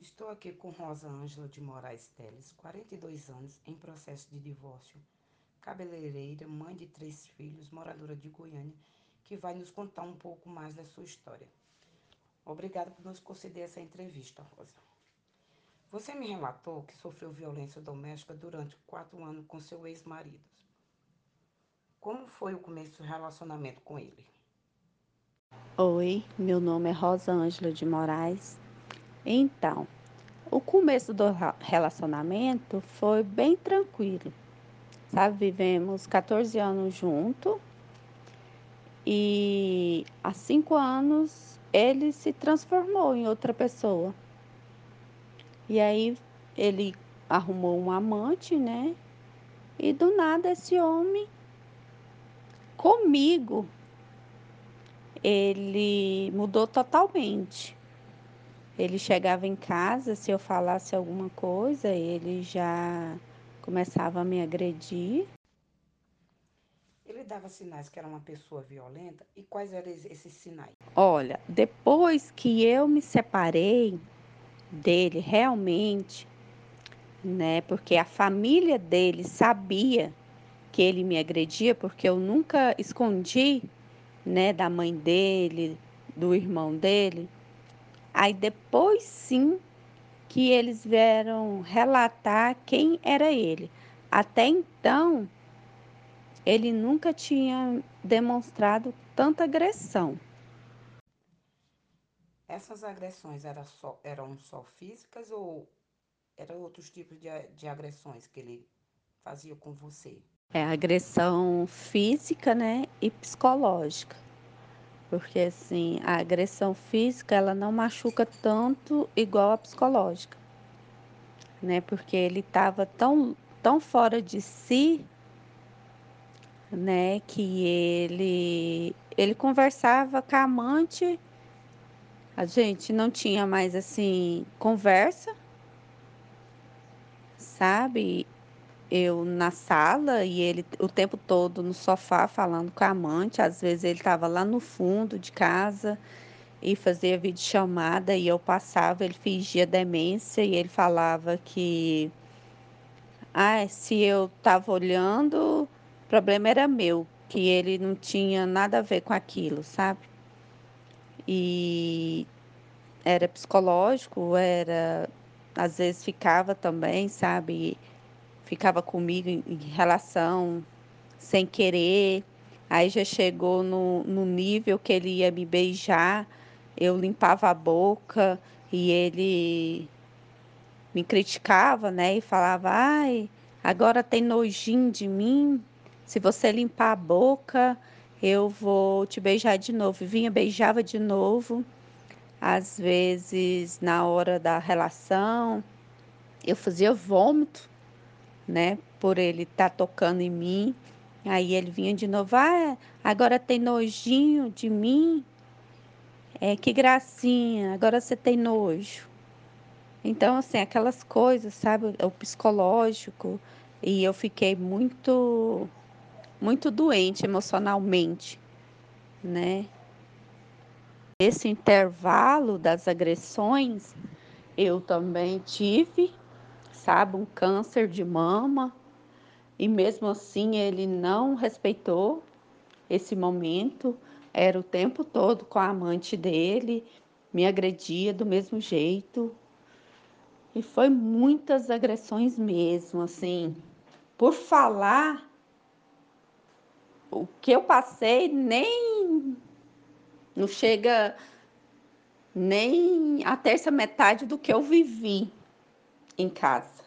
Estou aqui com Rosa Ângela de Moraes Teles, 42 anos, em processo de divórcio, cabeleireira, mãe de três filhos, moradora de Goiânia, que vai nos contar um pouco mais da sua história. Obrigada por nos conceder essa entrevista, Rosa. Você me relatou que sofreu violência doméstica durante quatro anos com seu ex-marido. Como foi o começo do relacionamento com ele? Oi, meu nome é Rosa Ângela de Moraes. Então, o começo do relacionamento foi bem tranquilo, sabe? Vivemos 14 anos juntos e há cinco anos ele se transformou em outra pessoa. E aí ele arrumou um amante, né? E do nada esse homem comigo ele mudou totalmente. Ele chegava em casa, se eu falasse alguma coisa, ele já começava a me agredir. Ele dava sinais que era uma pessoa violenta e quais eram esses sinais? Olha, depois que eu me separei dele realmente, né? Porque a família dele sabia que ele me agredia, porque eu nunca escondi né, da mãe dele, do irmão dele. Aí depois sim que eles vieram relatar quem era ele. Até então, ele nunca tinha demonstrado tanta agressão. Essas agressões eram só, eram só físicas ou eram outros tipos de, de agressões que ele fazia com você? É agressão física, né, e psicológica. Porque assim, a agressão física, ela não machuca tanto igual a psicológica. Né? Porque ele estava tão tão fora de si, né, que ele ele conversava com a amante, a gente não tinha mais assim conversa, sabe? Eu na sala e ele o tempo todo no sofá falando com a amante. Às vezes ele estava lá no fundo de casa e fazia videochamada e eu passava, ele fingia demência e ele falava que ah, se eu estava olhando, o problema era meu, que ele não tinha nada a ver com aquilo, sabe? E era psicológico, era às vezes ficava também, sabe? Ficava comigo em, relação sem querer. Aí já chegou no, no nível que ele ia me beijar, eu limpava a boca e ele me criticava, né? E falava: ai, agora tem nojinho de mim. Se você limpar a boca, eu vou te beijar de novo. E vinha, beijava de novo. Às vezes, na hora da relação, eu fazia vômito né? Por ele estar tá tocando em mim. Aí ele vinha de novo, ah, agora tem nojinho de mim. É, que gracinha, agora você tem nojo. Então, assim, aquelas coisas, sabe? O psicológico. E eu fiquei muito, muito doente emocionalmente, né? Esse intervalo das agressões, eu também tive sabe, um câncer de mama, e mesmo assim ele não respeitou esse momento, era o tempo todo com a amante dele, me agredia do mesmo jeito. E foi muitas agressões mesmo, assim. Por falar, o que eu passei nem não chega nem a terça metade do que eu vivi em casa.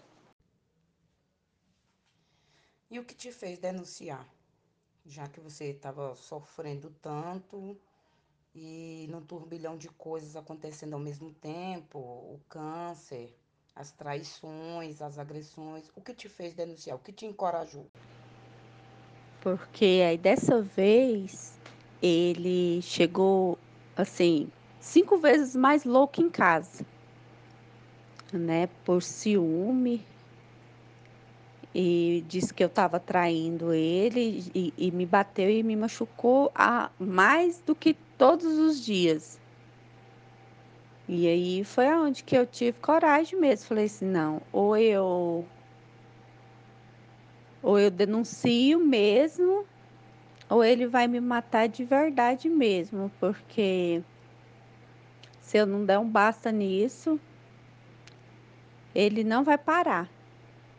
E o que te fez denunciar? Já que você estava sofrendo tanto e num turbilhão de coisas acontecendo ao mesmo tempo, o câncer, as traições, as agressões, o que te fez denunciar? O que te encorajou? Porque aí dessa vez ele chegou assim, cinco vezes mais louco em casa, né? Por ciúme, e disse que eu estava traindo ele e, e, me bateu e me machucou a, mais do que todos os dias. E aí foi aonde que eu tive coragem mesmo. Falei assim, não, ou eu ou eu denuncio mesmo, ou ele vai me matar de verdade mesmo, porque se eu não der um basta nisso, ele não vai parar.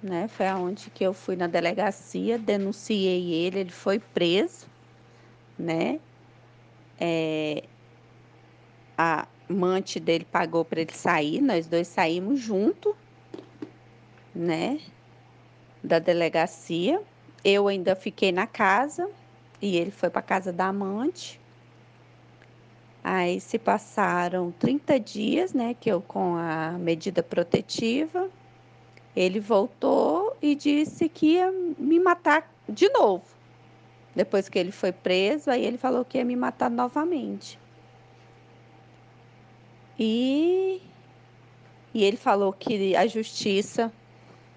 Né? Foi aonde que eu fui na delegacia, denunciei ele, ele foi preso, né? É, a amante dele pagou para ele sair, nós dois saímos junto, né? Da delegacia. Eu ainda fiquei na casa e ele foi para casa da amante. Aí se passaram 30 dias, né, que eu com a medida protetiva, ele voltou e disse que ia me matar de novo. Depois que ele foi preso, aí ele falou que ia me matar novamente. E, e ele falou que a justiça,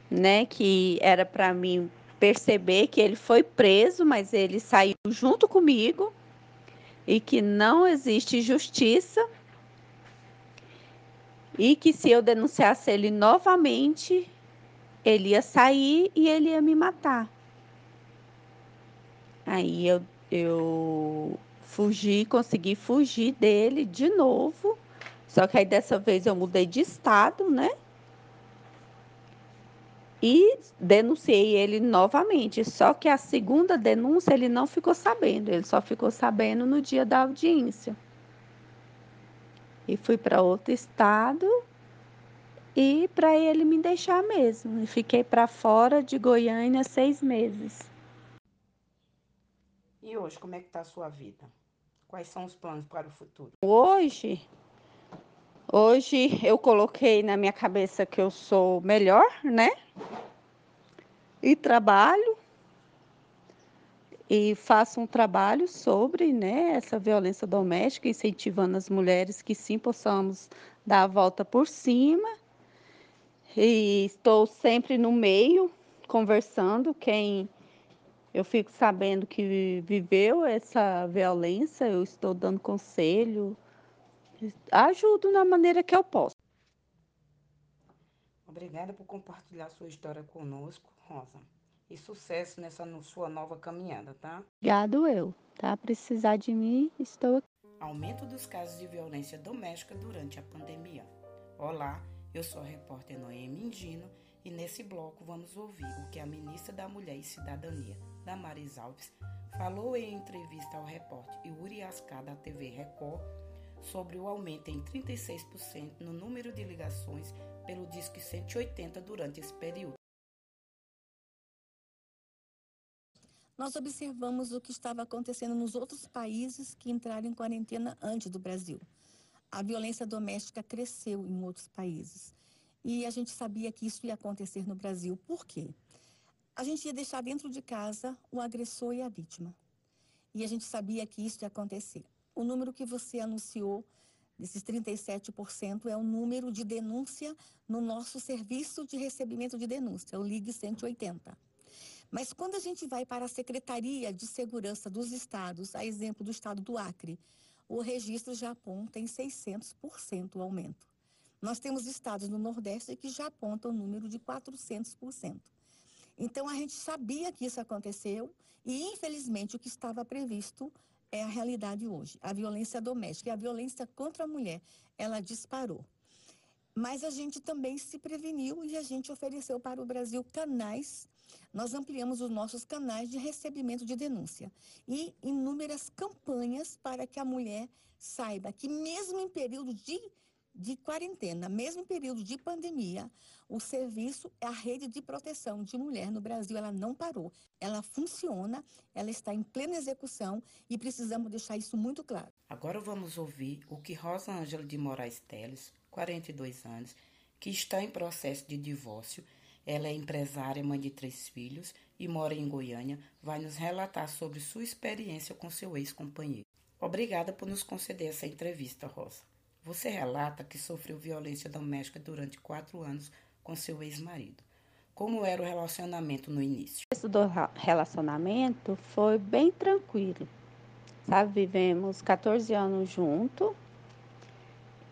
né, que era para mim perceber que ele foi preso, mas ele saiu junto comigo e que não existe justiça e que se eu denunciasse ele novamente, ele ia sair e ele ia me matar. Aí eu, eu fugi, consegui fugir dele de novo. Só que aí dessa vez eu mudei de estado, né? e denunciei ele novamente. Só que a segunda denúncia ele não ficou sabendo, ele só ficou sabendo no dia da audiência. E fui para outro estado e para ele me deixar mesmo. E fiquei para fora de Goiânia seis meses. E hoje, como é que está a sua vida? Quais são os planos para o futuro? Hoje, Hoje eu coloquei na minha cabeça que eu sou melhor, né? E trabalho e faço um trabalho sobre, né, essa violência doméstica, incentivando as mulheres que sim possamos dar a volta por cima. E estou sempre no meio conversando quem eu fico sabendo que viveu essa violência, eu estou dando conselho, ajudo na maneira que eu posso. Obrigada por compartilhar sua história conosco, Rosa. E sucesso nessa sua nova caminhada, tá? Obrigado eu, tá? Precisar de mim, estou aqui. Aumento dos casos de violência doméstica durante a pandemia. Olá, eu sou a repórter Noemi Ingino e nesse bloco vamos ouvir o que a ministra da Mulher e Cidadania, Damaris Alves, falou em entrevista ao repórter Yuri Ascar da TV Record sobre o aumento em 36% no número de ligações pelo Disque 180 durante esse período. Nós observamos o que estava acontecendo nos outros países que entraram em quarentena antes do Brasil. A violência doméstica cresceu em outros países. E a gente sabia que isso ia acontecer no Brasil. Por quê? A gente ia deixar dentro de casa o agressor e a vítima. E a gente sabia que isso ia acontecer. O número que você anunciou, desses 37%, é o número de denúncia no nosso serviço de recebimento de denúncia, o Ligue 180. Mas quando a gente vai para a Secretaria de Segurança dos Estados, a exemplo do estado do Acre, o registro já aponta em 600% o aumento. Nós temos estados no Nordeste que já apontam o número de 400%. Então a gente sabia que isso aconteceu e, infelizmente, o que estava previsto é a realidade hoje. A violência doméstica e a violência contra a mulher, ela disparou. Mas a gente também se preveniu e a gente ofereceu para o Brasil canais. Nós ampliamos os nossos canais de recebimento de denúncia e inúmeras campanhas para que a mulher saiba que, mesmo em período de de quarentena, mesmo em período de pandemia, o serviço, a rede de proteção de mulher no Brasil, ela não parou. Ela funciona, ela está em plena execução e precisamos deixar isso muito claro. Agora vamos ouvir o que Rosa Ângela de Moraes Teles, 42 anos, que está em processo de divórcio, ela é empresária, mãe de três filhos e mora em Goiânia, vai nos relatar sobre sua experiência com seu ex-companheiro. Obrigada por nos conceder essa entrevista, Rosa. Você relata que sofreu violência doméstica durante quatro anos com seu ex-marido. Como era o relacionamento no início? O do relacionamento foi bem tranquilo. Sabe, vivemos 14 anos juntos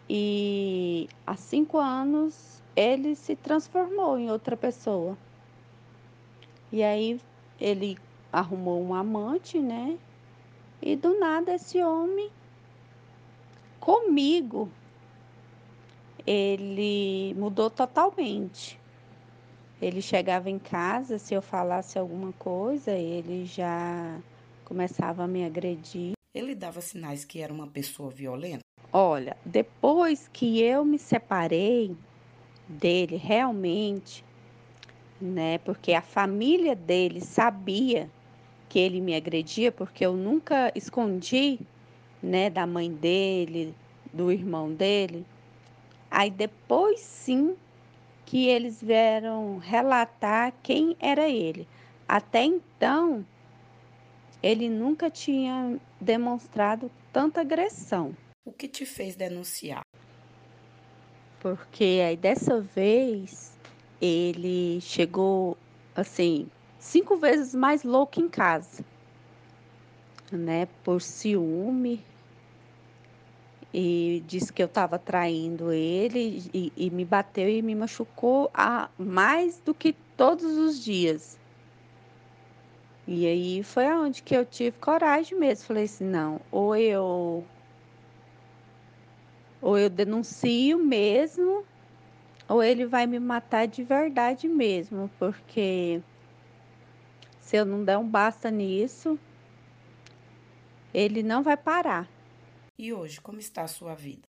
e há cinco anos ele se transformou em outra pessoa. E aí ele arrumou um amante, né? E do nada esse homem comigo ele mudou totalmente. Ele chegava em casa, se eu falasse alguma coisa, ele já começava a me agredir. Ele dava sinais que era uma pessoa violenta? Olha, depois que eu me separei dele realmente, né? Porque a família dele sabia que ele me agredia, porque eu nunca escondi, né, da mãe dele, do irmão dele. Aí depois sim que eles vieram relatar quem era ele. Até então, ele nunca tinha demonstrado tanta agressão. O que te fez denunciar? Porque aí dessa vez ele chegou assim, cinco vezes mais louco em casa, né? Por ciúme. E disse que eu estava traindo ele e, e, me bateu e me machucou a, mais do que todos os dias. E aí foi aonde que eu tive coragem mesmo. Falei assim, não, ou eu ou eu denuncio mesmo, ou ele vai me matar de verdade mesmo, porque se eu não der um basta nisso, ele não vai parar. E hoje, como está a sua vida?